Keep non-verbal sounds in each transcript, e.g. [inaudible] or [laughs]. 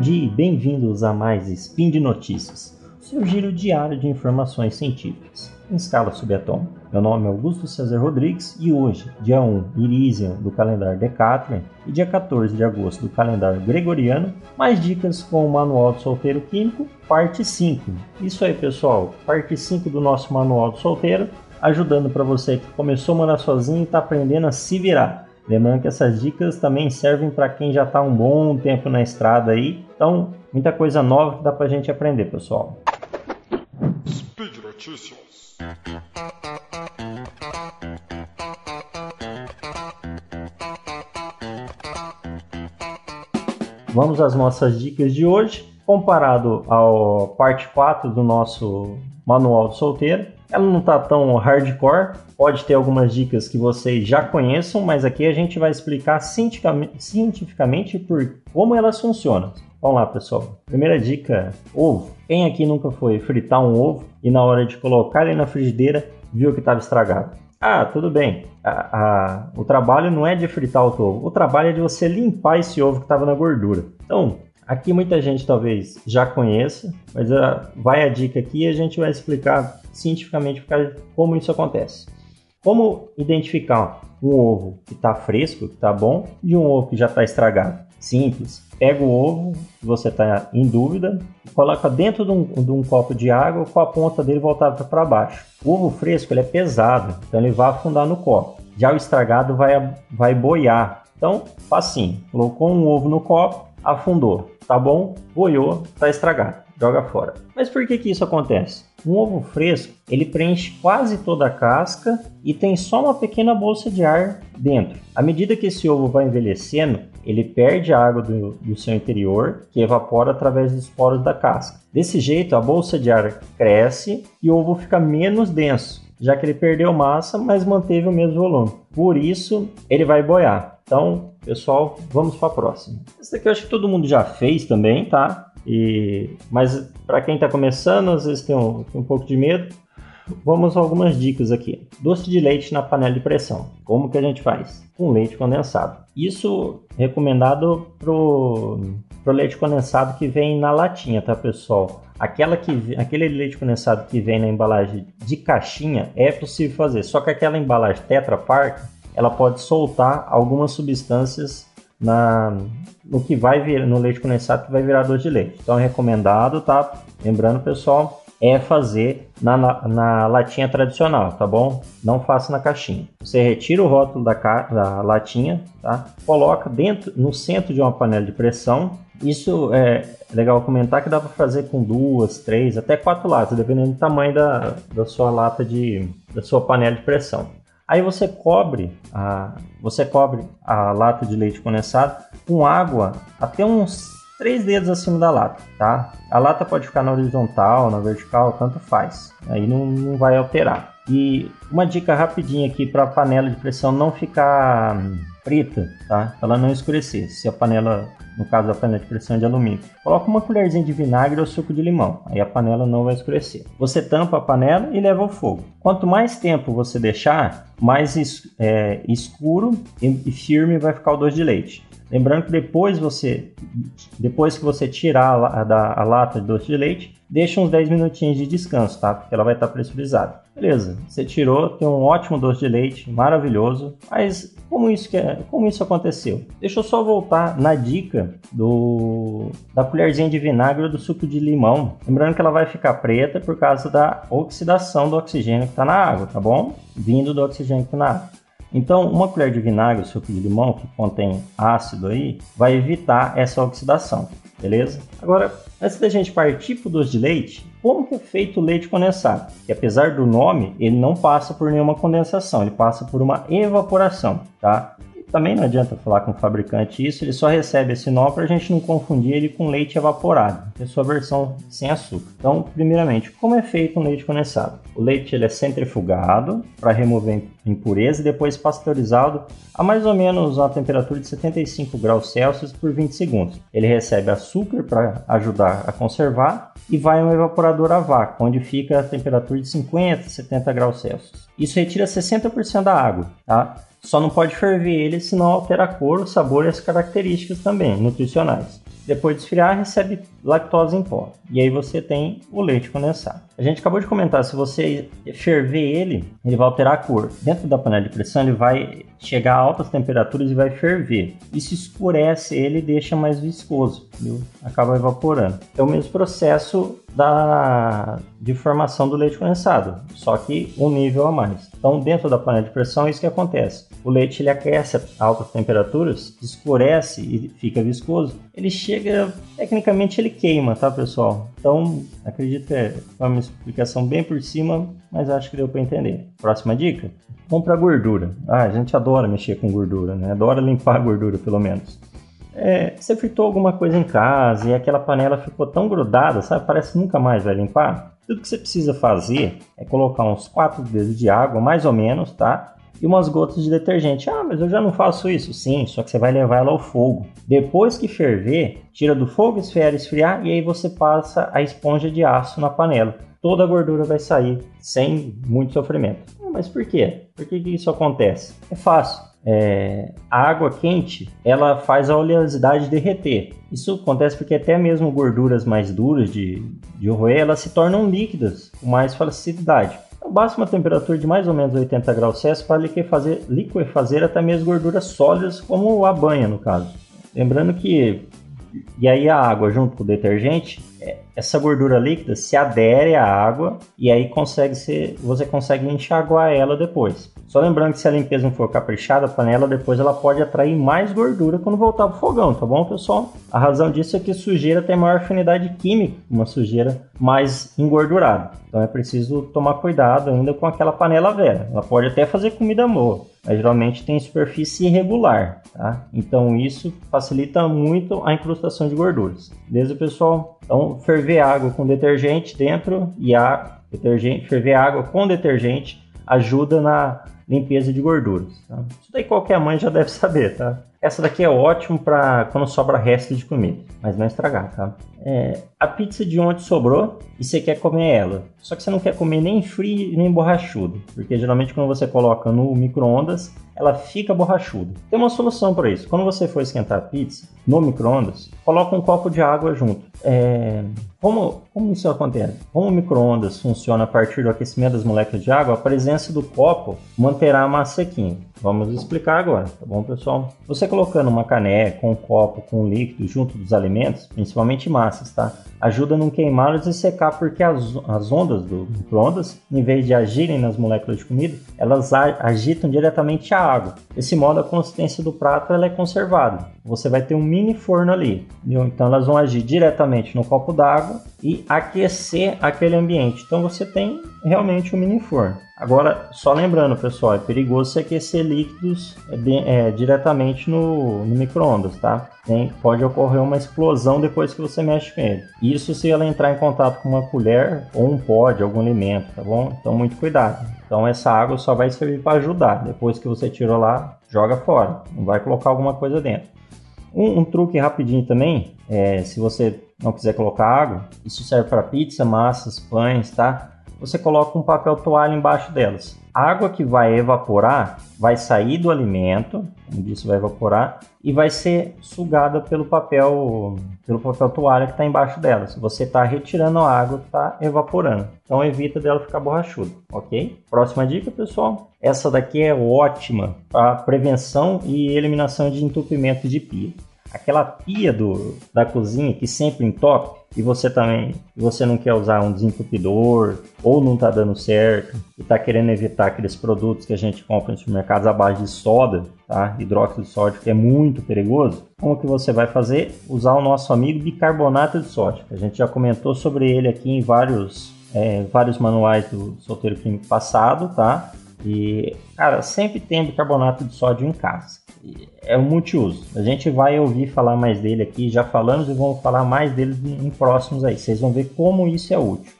dia e bem-vindos a mais Spin de Notícias, seu giro diário de informações científicas, em escala subatômica. Meu nome é Augusto César Rodrigues e hoje, dia 1 Irisian do calendário Decatrian e dia 14 de agosto do calendário Gregoriano, mais dicas com o Manual do Solteiro Químico, parte 5. Isso aí, pessoal, parte 5 do nosso Manual do Solteiro, ajudando para você que começou a morar sozinho e está aprendendo a se virar. Lembrando que essas dicas também servem para quem já está um bom tempo na estrada aí. Então, muita coisa nova que dá para a gente aprender, pessoal. Speed Notícias. Vamos às nossas dicas de hoje. Comparado ao parte 4 do nosso manual do solteiro, ela não está tão hardcore, pode ter algumas dicas que vocês já conheçam, mas aqui a gente vai explicar cientificamente por como elas funcionam. Vamos lá, pessoal. Primeira dica: ovo. Quem aqui nunca foi fritar um ovo e na hora de colocar ele na frigideira viu que estava estragado? Ah, tudo bem. A, a, o trabalho não é de fritar o ovo, o trabalho é de você limpar esse ovo que estava na gordura. Então, aqui muita gente talvez já conheça, mas uh, vai a dica aqui e a gente vai explicar cientificamente como isso acontece. Como identificar um ovo que está fresco, que está bom, de um ovo que já está estragado? Simples. Pega o ovo que você está em dúvida, coloca dentro de um, de um, copo de água com a ponta dele voltada para baixo. O ovo fresco ele é pesado, então ele vai afundar no copo. Já o estragado vai, vai boiar. Então, facinho. Colocou um ovo no copo, afundou. Tá bom? Boiou, tá estragado. Joga fora. Mas por que, que isso acontece? Um ovo fresco, ele preenche quase toda a casca e tem só uma pequena bolsa de ar dentro. À medida que esse ovo vai envelhecendo, ele perde a água do, do seu interior, que evapora através dos poros da casca. Desse jeito, a bolsa de ar cresce e o ovo fica menos denso, já que ele perdeu massa, mas manteve o mesmo volume. Por isso, ele vai boiar. Então, pessoal, vamos para a próxima. Essa aqui eu acho que todo mundo já fez também, tá? E, mas para quem está começando, às vezes tem um, tem um pouco de medo. Vamos a algumas dicas aqui. Doce de leite na panela de pressão. Como que a gente faz? Com leite condensado. Isso recomendado pro, pro leite condensado que vem na latinha, tá pessoal? Aquela que, aquele leite condensado que vem na embalagem de caixinha é possível fazer, só que aquela embalagem Tetra Pak ela pode soltar algumas substâncias na, no que vai vir no leite condensado que vai virar doce de leite. Então é recomendado, tá? Lembrando, pessoal, é fazer na, na, na, latinha tradicional, tá bom? Não faça na caixinha. Você retira o rótulo da, da latinha, tá? Coloca dentro, no centro de uma panela de pressão. Isso é legal comentar que dá para fazer com duas, três, até quatro latas, dependendo do tamanho da, da sua lata de, da sua panela de pressão. Aí você cobre a, você cobre a lata de leite condensado com água até uns três dedos acima da lata, tá? A lata pode ficar na horizontal, na vertical, tanto faz. Aí não, não vai alterar. E uma dica rapidinha aqui para a panela de pressão não ficar preta, tá? Ela não escurecer. Se a panela no caso da panela de pressão de alumínio. Coloca uma colherzinha de vinagre ou suco de limão, aí a panela não vai escurecer. Você tampa a panela e leva ao fogo. Quanto mais tempo você deixar, mais é, escuro e firme vai ficar o doce de leite. Lembrando que depois você, depois que você tirar a, da, a lata de doce de leite, deixa uns 10 minutinhos de descanso, tá? Porque ela vai estar pressurizada. Beleza, você tirou, tem um ótimo doce de leite, maravilhoso. Mas como isso, que é, como isso aconteceu? Deixa eu só voltar na dica do da colherzinha de vinagre ou do suco de limão. Lembrando que ela vai ficar preta por causa da oxidação do oxigênio que está na água, tá bom? Vindo do oxigênio que está na água. Então, uma colher de vinagre, suco de limão, que contém ácido aí, vai evitar essa oxidação, beleza? Agora, antes da gente partir para o doce de leite, como que é feito o leite condensado? Que apesar do nome, ele não passa por nenhuma condensação, ele passa por uma evaporação, tá? Também não adianta falar com o fabricante isso, ele só recebe esse nó para a gente não confundir ele com leite evaporado, que é a sua versão sem açúcar. Então, primeiramente, como é feito um leite condensado? O leite ele é centrifugado para remover impureza e depois pasteurizado a mais ou menos uma temperatura de 75 graus Celsius por 20 segundos. Ele recebe açúcar para ajudar a conservar e vai a um evaporador a vácuo, onde fica a temperatura de 50, 70 graus Celsius. Isso retira 60% da água, tá? Só não pode ferver ele, senão altera a cor, o sabor e as características também nutricionais. Depois de esfriar, recebe lactose em pó. E aí você tem o leite condensado. A gente acabou de comentar, se você ferver ele, ele vai alterar a cor. Dentro da panela de pressão, ele vai chegar a altas temperaturas e vai ferver. Isso escurece ele e deixa mais viscoso, viu? acaba evaporando. É o mesmo processo da de formação do leite condensado, só que um nível a mais. Então, dentro da panela de pressão, é isso que acontece. O leite ele aquece a altas temperaturas, escurece e fica viscoso. Ele chega, tecnicamente ele queima, tá, pessoal? Então, acredito que é uma explicação bem por cima, mas acho que deu para entender. Próxima dica: compra gordura. Ah, a gente adora mexer com gordura, né? Adora limpar a gordura, pelo menos. É, você fritou alguma coisa em casa e aquela panela ficou tão grudada, sabe? Parece que nunca mais vai limpar. Tudo que você precisa fazer é colocar uns 4 dedos de água, mais ou menos, tá? E umas gotas de detergente. Ah, mas eu já não faço isso. Sim, só que você vai levar ela ao fogo. Depois que ferver, tira do fogo, esfriar, esfriar e aí você passa a esponja de aço na panela. Toda a gordura vai sair sem muito sofrimento. Ah, mas por quê? Por que, que isso acontece? É fácil é, a água quente ela faz a oleosidade derreter. Isso acontece porque até mesmo gorduras mais duras de, de roer elas se tornam líquidas com mais facilidade. Então, uma temperatura de mais ou menos 80 graus Celsius para liquefazer, liquefazer até mesmo gorduras sólidas, como a banha no caso. Lembrando que e aí a água junto com o detergente, é, essa gordura líquida se adere à água e aí consegue ser, você consegue enxaguar ela depois. Só lembrando que se a limpeza não for caprichada, a panela depois ela pode atrair mais gordura quando voltar pro fogão, tá bom, pessoal? A razão disso é que sujeira tem maior afinidade química, uma sujeira mais engordurada. Então é preciso tomar cuidado ainda com aquela panela velha. Ela pode até fazer comida boa, mas geralmente tem superfície irregular, tá? Então isso facilita muito a incrustação de gorduras. Beleza, pessoal? Então ferver água com detergente dentro e a detergente, ferver água com detergente ajuda na limpeza de gorduras. Tá? Isso daí qualquer mãe já deve [laughs] saber, tá? Essa daqui é ótimo para quando sobra resto de comida, mas não estragar, tá? É, a pizza de ontem sobrou e você quer comer ela. Só que você não quer comer nem frio nem borrachudo, porque geralmente quando você coloca no micro-ondas, ela fica borrachuda. Tem uma solução para isso. Quando você for esquentar a pizza no micro-ondas, coloca um copo de água junto. É, como, como isso acontece? Como o micro-ondas funciona a partir do aquecimento das moléculas de água, a presença do copo manterá a massa sequinha. Vamos explicar agora, tá bom, pessoal? Você colocando uma caneca, um copo com um líquido junto dos alimentos, principalmente massas, tá? Ajuda a não queimá-los e secar, porque as, as ondas do micro-ondas, em vez de agirem nas moléculas de comida, elas agitam diretamente a água. Desse modo, a consistência do prato ela é conservada. Você vai ter um mini forno ali, viu? Então elas vão agir diretamente no copo d'água e aquecer aquele ambiente. Então você tem realmente um mini forno. Agora, só lembrando, pessoal, é perigoso você aquecer líquidos é, é, diretamente no, no micro-ondas, tá? Tem, pode ocorrer uma explosão depois que você mexe com ele. Isso se ela entrar em contato com uma colher ou um pó de algum alimento, tá bom? Então, muito cuidado. Então, essa água só vai servir para ajudar. Depois que você tirou lá, joga fora. Não vai colocar alguma coisa dentro. Um, um truque rapidinho também, é, se você não quiser colocar água, isso serve para pizza, massas, pães, tá? Você coloca um papel toalha embaixo delas. A água que vai evaporar vai sair do alimento, como disse, vai evaporar e vai ser sugada pelo papel, pelo papel toalha que está embaixo delas. Você está retirando a água que está evaporando. Então evita dela ficar borrachuda, ok? Próxima dica, pessoal. Essa daqui é ótima para prevenção e eliminação de entupimento de pia aquela pia do, da cozinha que sempre entope e você também você não quer usar um desentupidor ou não está dando certo e está querendo evitar aqueles produtos que a gente compra nos supermercados à base de soda, tá? hidróxido de sódio, que é muito perigoso, como que você vai fazer? Usar o nosso amigo bicarbonato de sódio. A gente já comentou sobre ele aqui em vários, é, vários manuais do solteiro químico passado, tá? E, cara, sempre tem bicarbonato de sódio em casa é um multiuso. A gente vai ouvir falar mais dele aqui, já falamos e vamos falar mais dele em próximos aí. Vocês vão ver como isso é útil.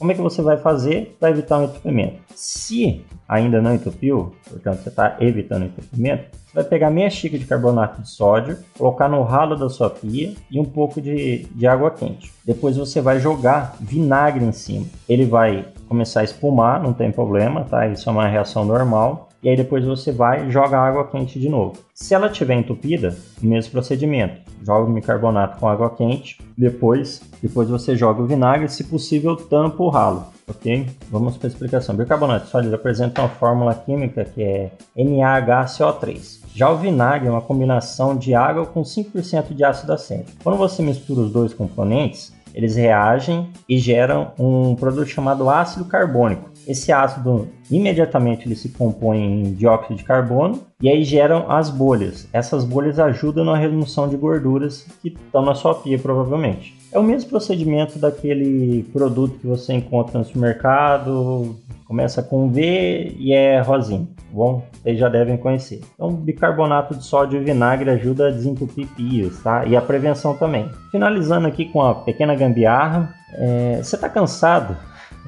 Como é que você vai fazer para evitar um entupimento? Se ainda não entupiu, portanto você está evitando entupimento, você vai pegar meia xícara de carbonato de sódio, colocar no ralo da sua pia e um pouco de, de água quente. Depois você vai jogar vinagre em cima. Ele vai começar a espumar, não tem problema, tá? Isso é uma reação normal e aí depois você vai e joga água quente de novo. Se ela estiver entupida, mesmo procedimento. Joga o bicarbonato com água quente, depois, depois você joga o vinagre, se possível tampa o ralo, ok? Vamos para a explicação. Bicarbonato sólido apresenta uma fórmula química que é NaHCO3. Já o vinagre é uma combinação de água com 5% de ácido acético. Quando você mistura os dois componentes, eles reagem e geram um produto chamado ácido carbônico. Esse ácido imediatamente ele se compõe em dióxido de carbono e aí geram as bolhas. Essas bolhas ajudam na remoção de gorduras que estão na sua pia provavelmente. É o mesmo procedimento daquele produto que você encontra no supermercado, começa com V e é rosinho, tá bom? Vocês já devem conhecer. Então, bicarbonato de sódio e vinagre ajuda a desentupir pias, tá? E a prevenção também. Finalizando aqui com a pequena gambiarra, é... você está cansado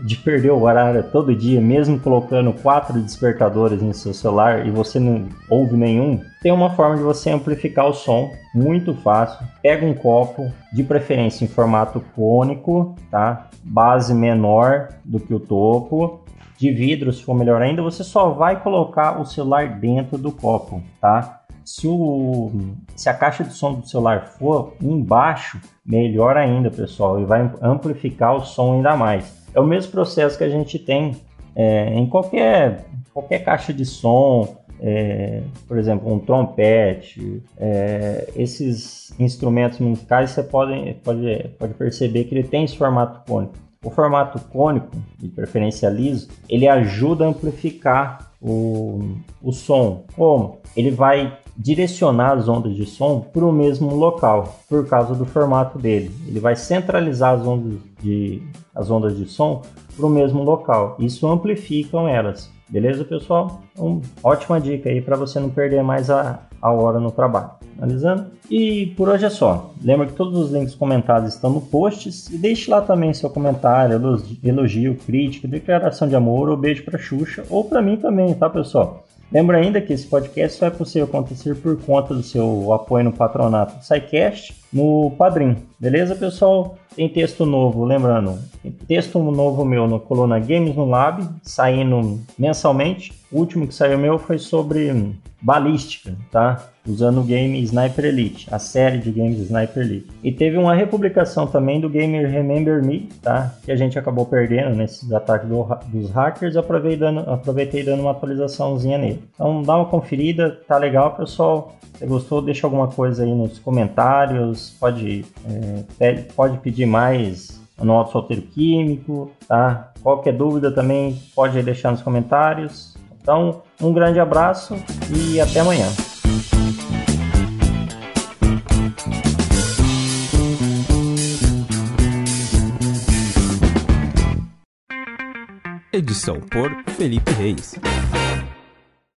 de perder o horário todo dia, mesmo colocando quatro despertadores no seu celular e você não ouve nenhum, tem uma forma de você amplificar o som muito fácil. Pega um copo, de preferência em formato cônico, tá? Base menor do que o topo, de vidro, se for melhor ainda, você só vai colocar o celular dentro do copo, tá? Se, o, se a caixa de som do celular for embaixo, melhor ainda, pessoal, e vai amplificar o som ainda mais. É o mesmo processo que a gente tem é, em qualquer, qualquer caixa de som, é, por exemplo, um trompete, é, esses instrumentos musicais você pode, pode, pode perceber que ele tem esse formato cônico. O formato cônico, de preferência liso, ele ajuda a amplificar o, o som. Como? Ele vai direcionar as ondas de som para o mesmo local, por causa do formato dele. Ele vai centralizar as ondas de, as ondas de som para o mesmo local. Isso amplifica elas. Beleza, pessoal? Então, ótima dica aí para você não perder mais a, a hora no trabalho. Analisando? E por hoje é só. Lembra que todos os links comentados estão no posts e deixe lá também seu comentário, elogio, crítica, declaração de amor ou beijo para Xuxa ou para mim também, tá, pessoal? Lembra ainda que esse podcast só é possível acontecer por conta do seu apoio no patronato do SciCast no Padrim. Beleza, pessoal? Tem texto novo, lembrando, texto novo meu no Coluna Games no Lab, saindo mensalmente. O último que saiu meu foi sobre balística, tá? Usando o game Sniper Elite, a série de games Sniper Elite. E teve uma republicação também do game Remember Me, tá? Que a gente acabou perdendo nesses ataques do, dos hackers, aproveitei dando, aproveitei dando uma atualizaçãozinha nele. Então dá uma conferida, tá legal, pessoal. Se gostou, deixa alguma coisa aí nos comentários, pode, é, pode pedir mais no Auto Solteiro Químico, tá? Qualquer dúvida também pode deixar nos comentários. Então, um grande abraço e até amanhã. Edição por Felipe Reis.